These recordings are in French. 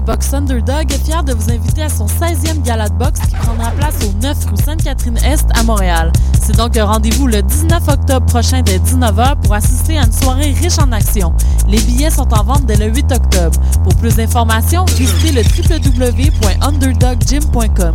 de boxe Underdog est fière de vous inviter à son 16e gala de boxe qui prendra place au 9 rue Sainte-Catherine-Est à Montréal. C'est donc un rendez-vous le 19 octobre prochain dès 19h pour assister à une soirée riche en action. Les billets sont en vente dès le 8 octobre. Pour plus d'informations, visitez le www.underdoggym.com.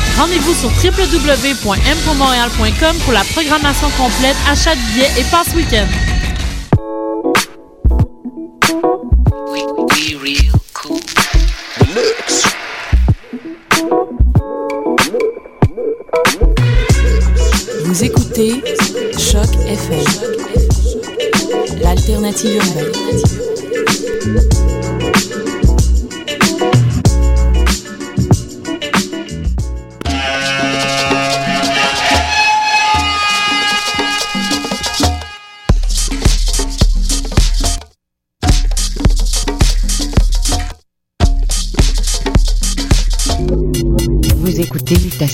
Rendez-vous sur www.mpourmontréal.com pour la programmation complète, achat de billets et passe week-end. Vous écoutez Choc FM, l'alternative urbaine.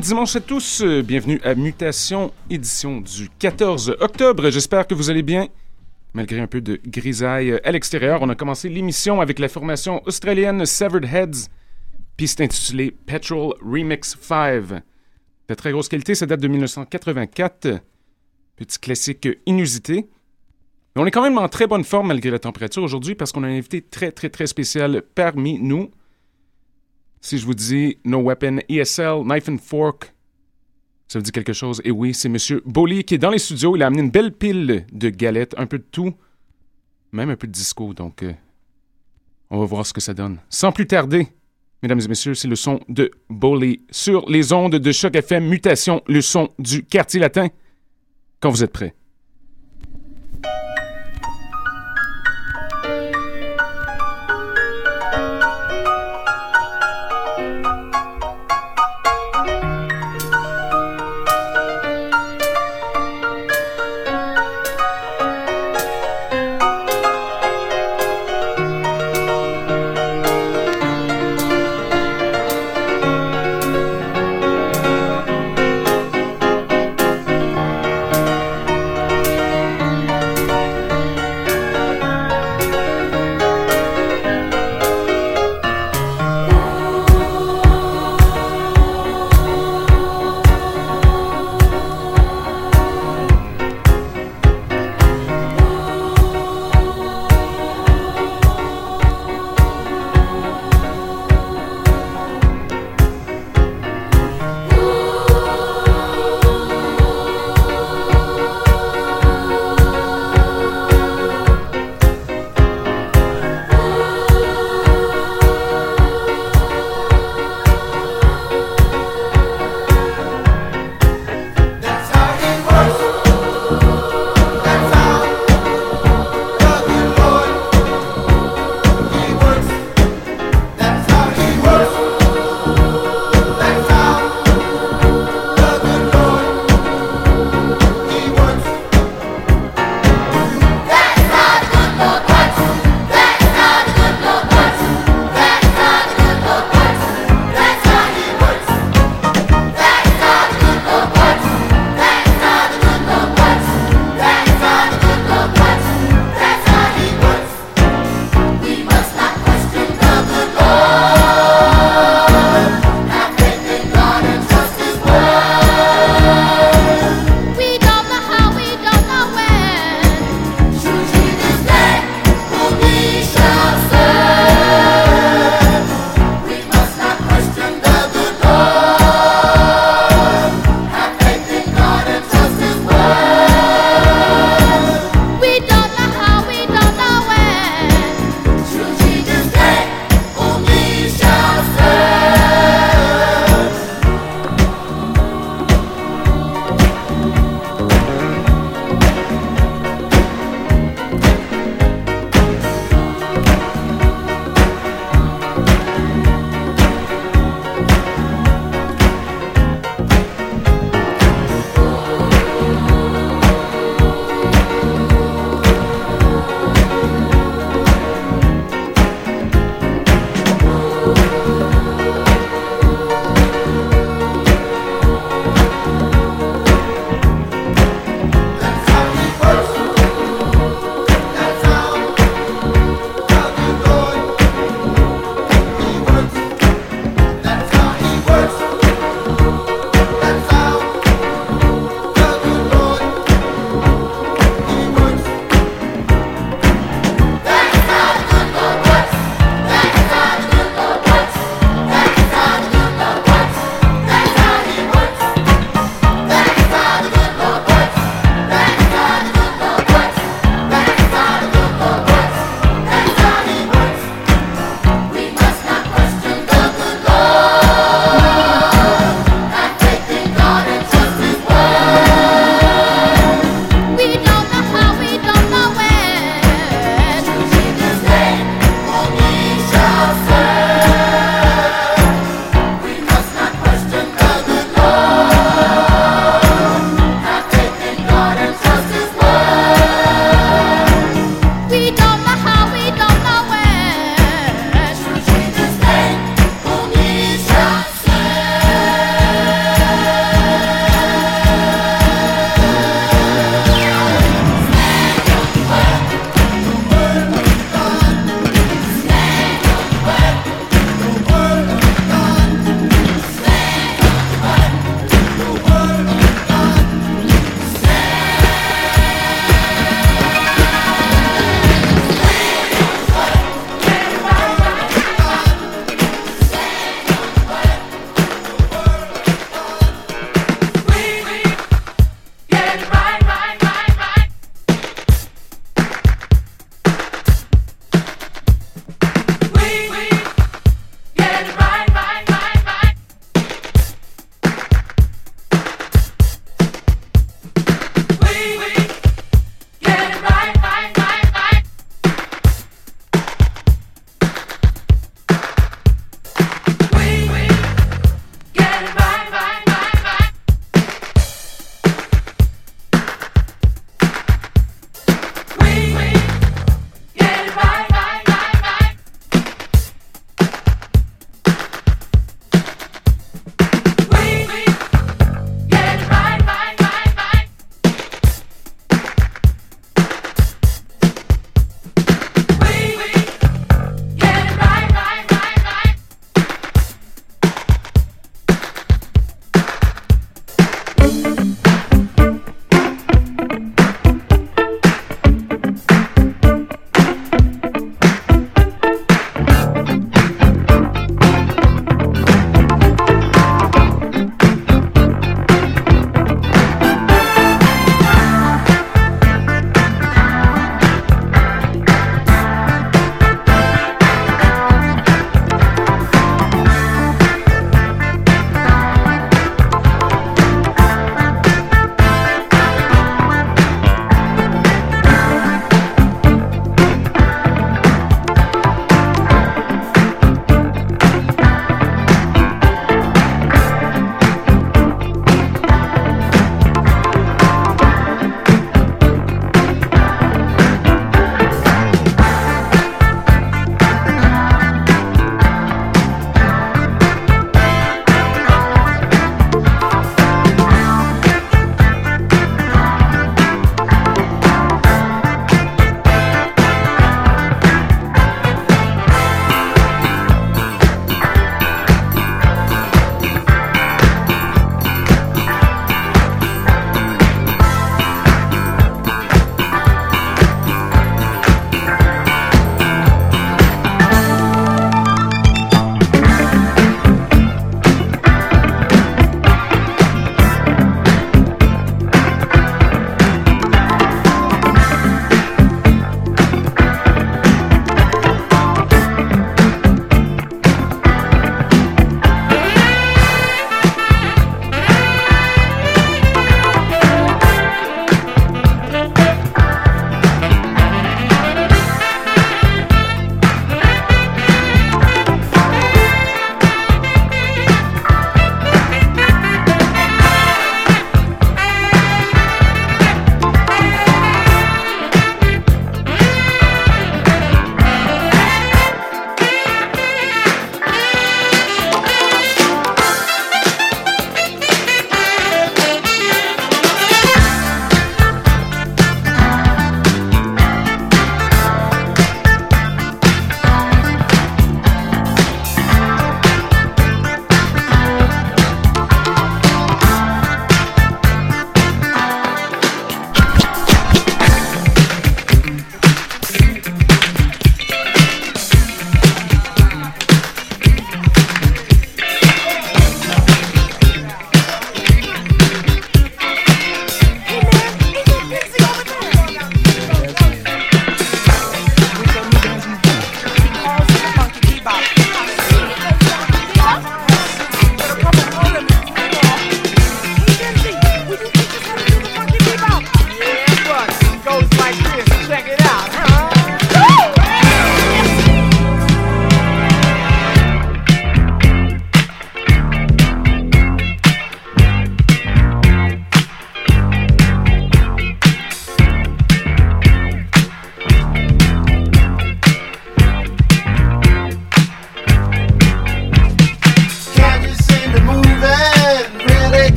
Dimanche à tous. Bienvenue à Mutation, édition du 14 octobre. J'espère que vous allez bien. Malgré un peu de grisaille à l'extérieur, on a commencé l'émission avec la formation australienne Severed Heads, piste intitulée Petrol Remix 5. De très grosse qualité, ça date de 1984. Petit classique inusité. On est quand même en très bonne forme malgré la température aujourd'hui parce qu'on a un invité très très très spécial parmi nous. Si je vous dis No Weapon ESL Knife and Fork, ça vous dit quelque chose? Et oui, c'est M. Boli qui est dans les studios. Il a amené une belle pile de galettes, un peu de tout, même un peu de disco. Donc, euh, on va voir ce que ça donne. Sans plus tarder, mesdames et messieurs, c'est le son de Boli sur les ondes de Choc FM Mutation, le son du quartier latin. Quand vous êtes prêts.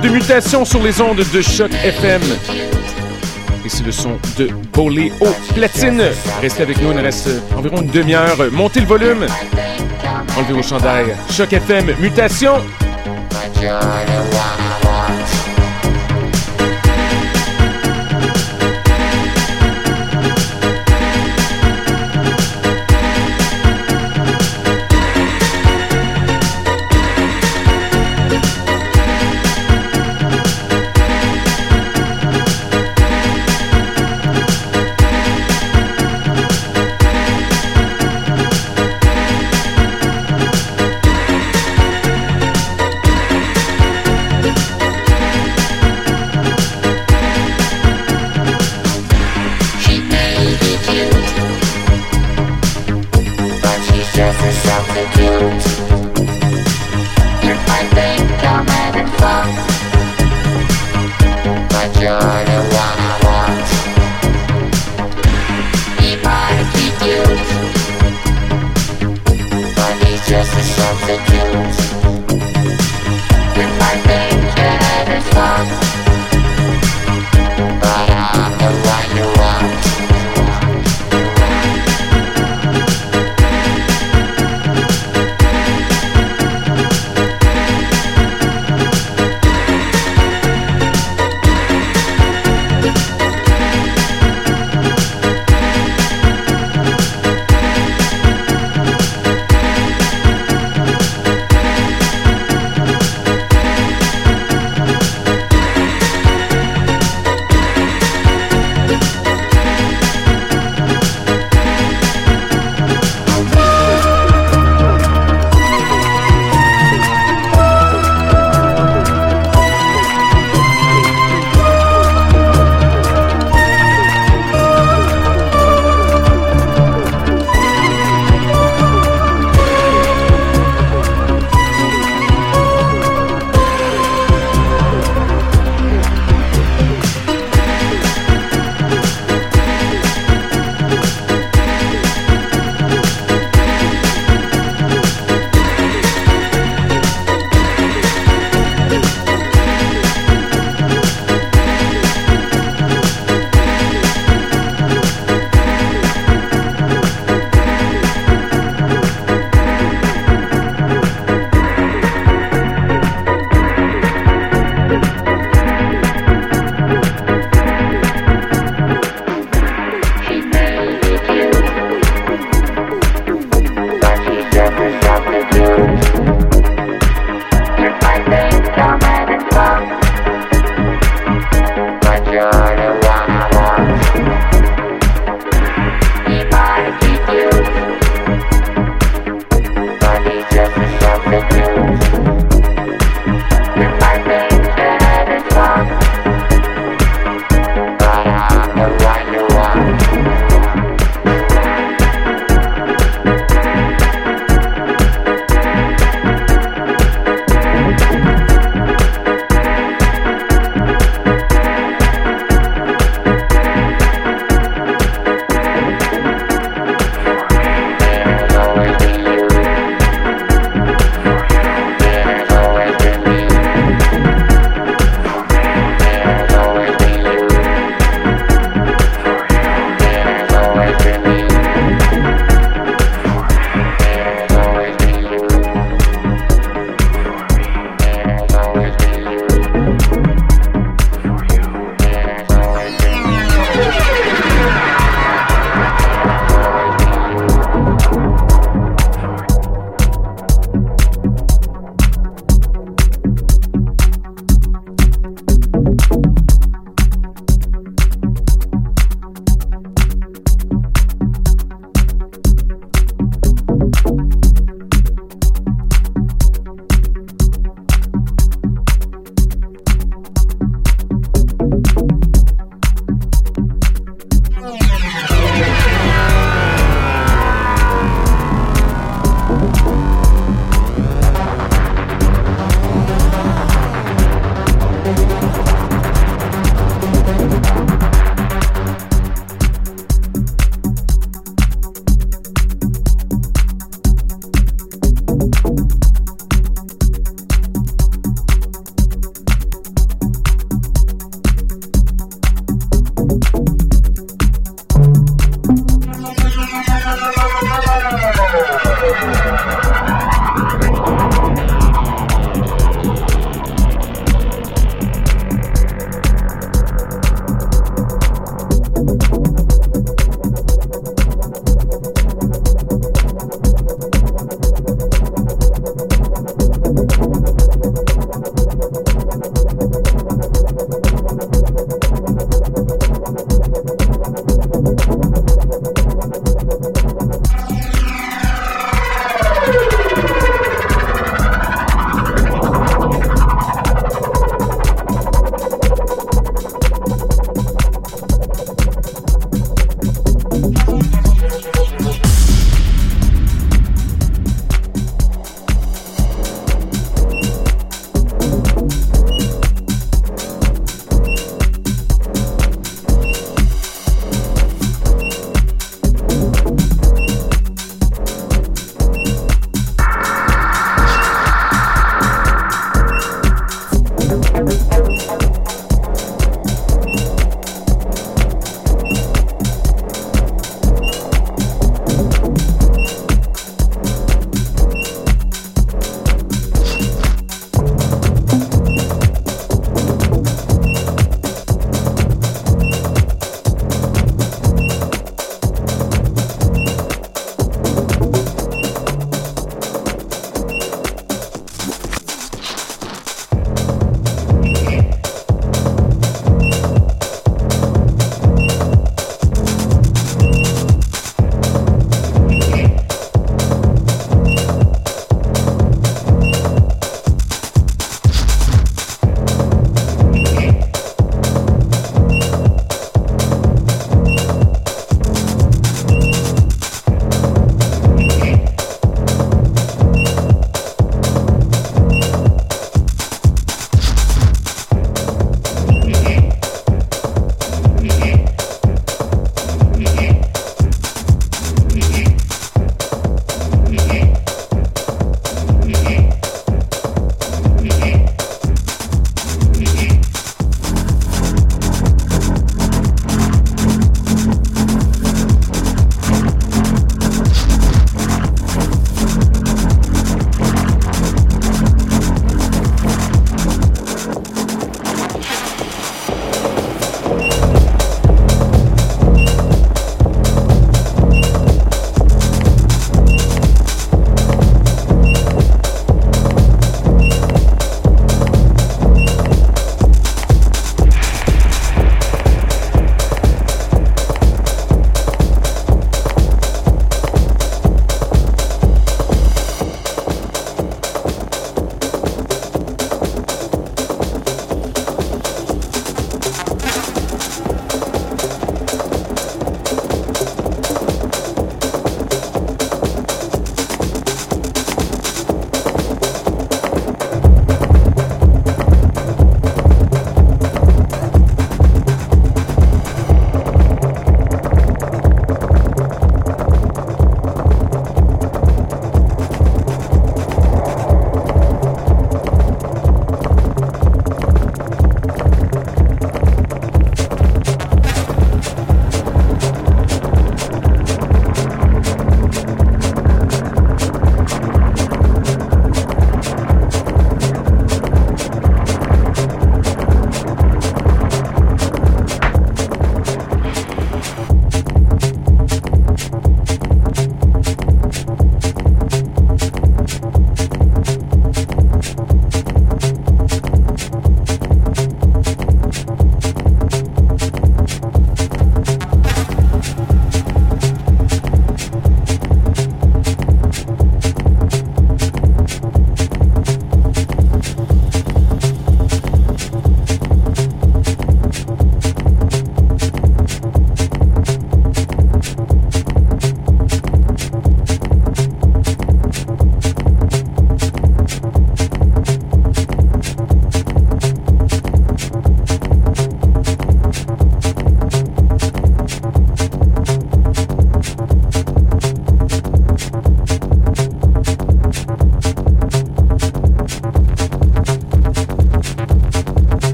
De Mutation sur les ondes de Choc FM. Et c'est le son de Bolé au platine. Restez avec nous, il nous reste environ une demi-heure. Montez le volume. Enlevez vos chandails. Choc FM, Mutation.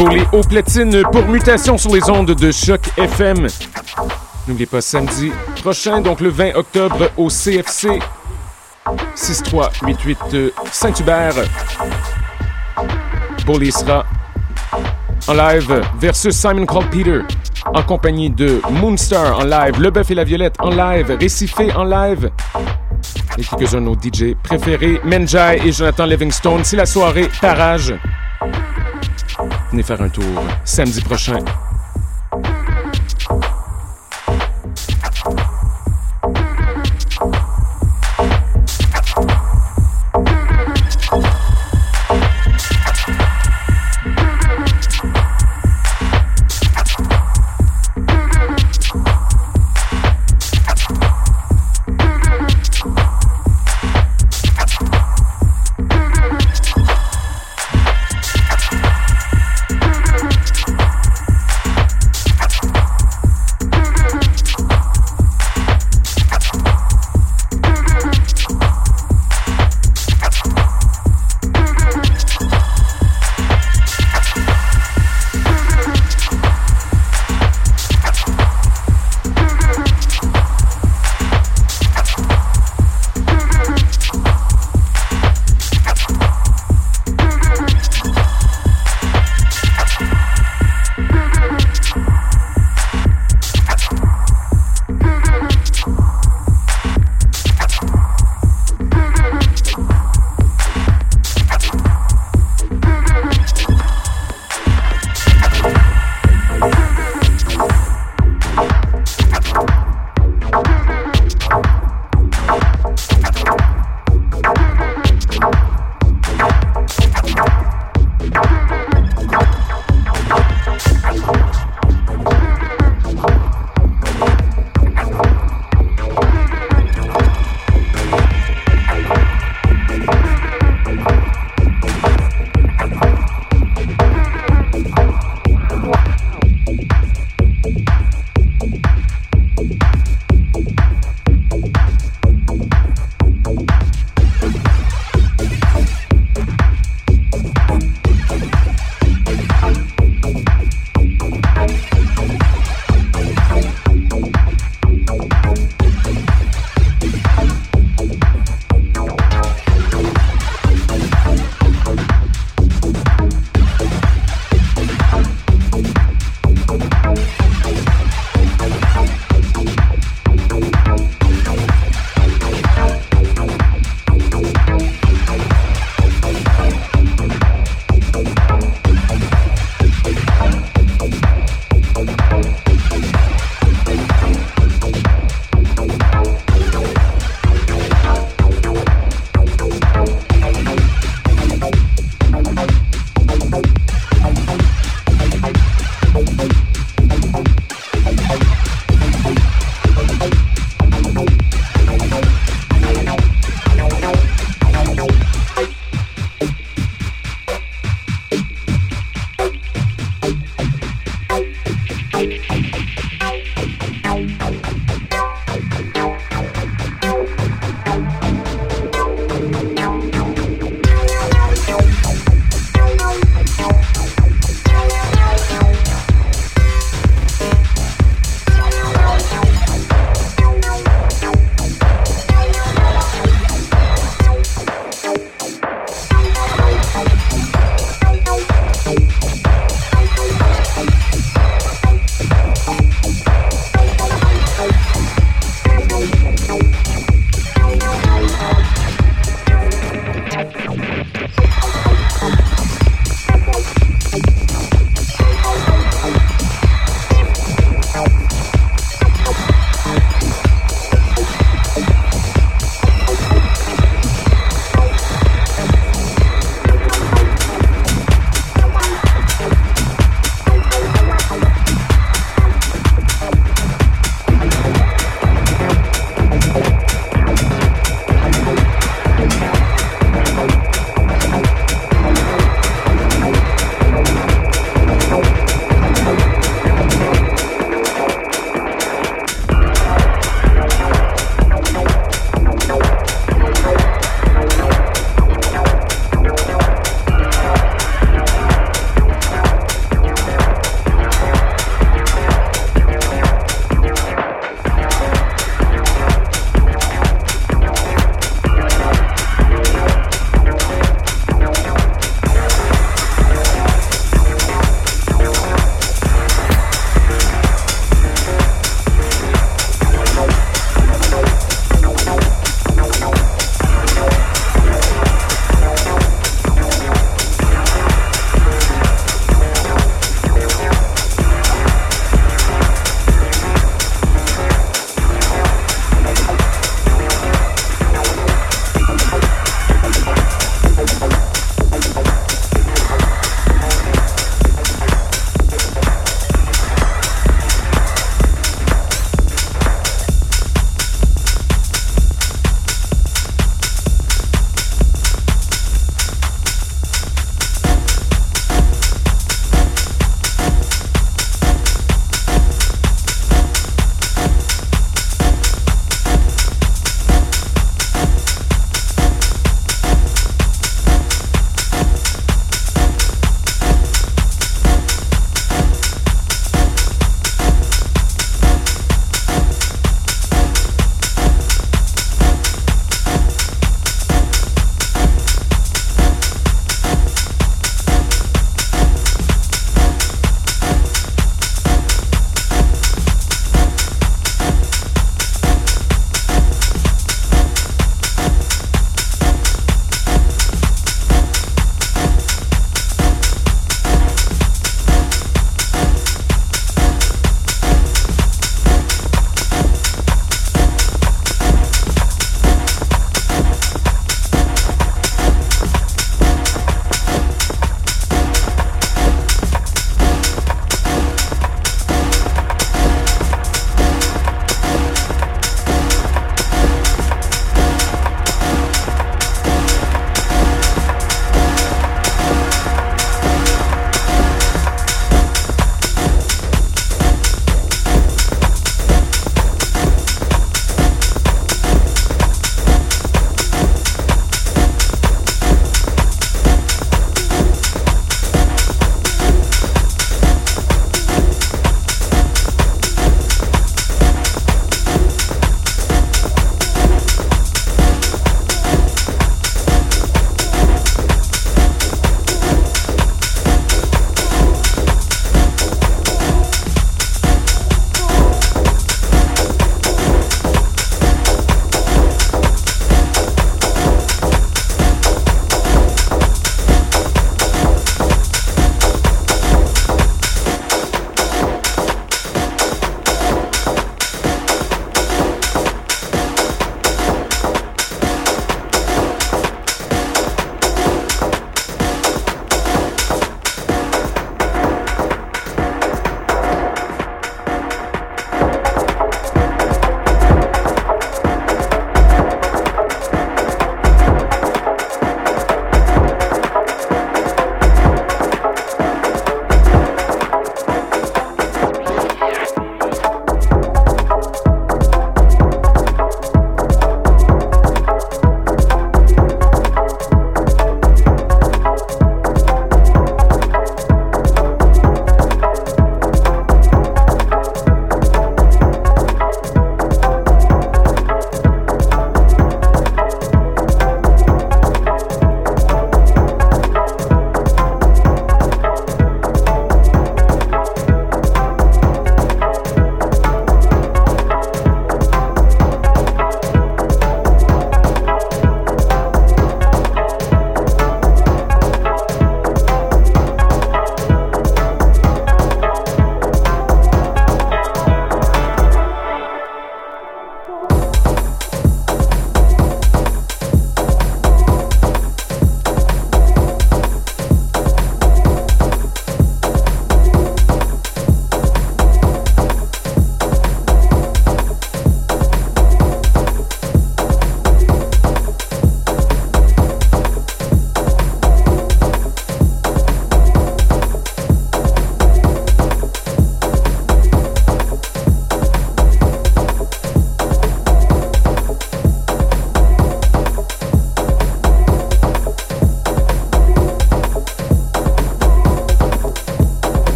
De Bolé au platine pour mutation sur les ondes de Choc FM. N'oubliez pas, samedi prochain, donc le 20 octobre, au CFC 6388 euh, Saint-Hubert. Bolé sera en live versus Simon Called Peter en compagnie de Moonstar en live, Le Bœuf et la Violette en live, Récifé en live et quelques-uns de nos DJ préférés, Menjai et Jonathan Livingstone. C'est la soirée Parage. Venez faire un tour samedi prochain.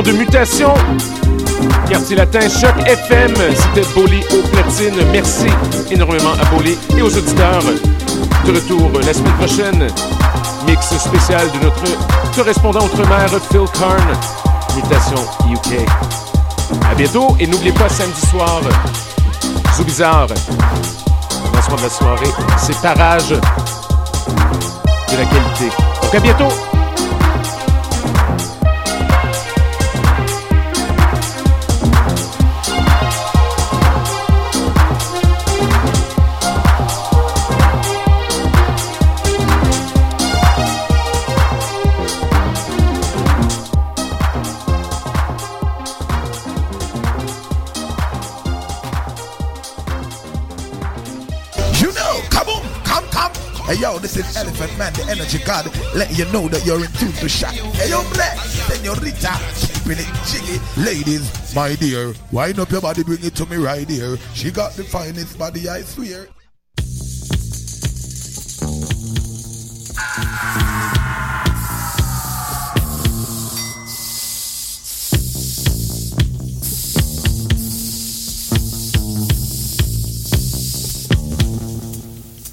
De mutation. Quartier Latin, Choc FM, c'était Boli au platine. Merci énormément à Boli et aux auditeurs. De retour la semaine prochaine, mix spécial de notre correspondant outre-mer, Phil Karn, mutation UK. À bientôt et n'oubliez pas samedi soir, Zou Bizarre, lancement de la soirée, c'est parage de la qualité. Donc à bientôt! Is Elephant Man, the energy god, letting you know that you're in tune to shot. Hey yo, Black, Senorita, keeping it jiggy. Ladies, my dear, wind up your body, bring it to me right here. She got the finest body, I swear.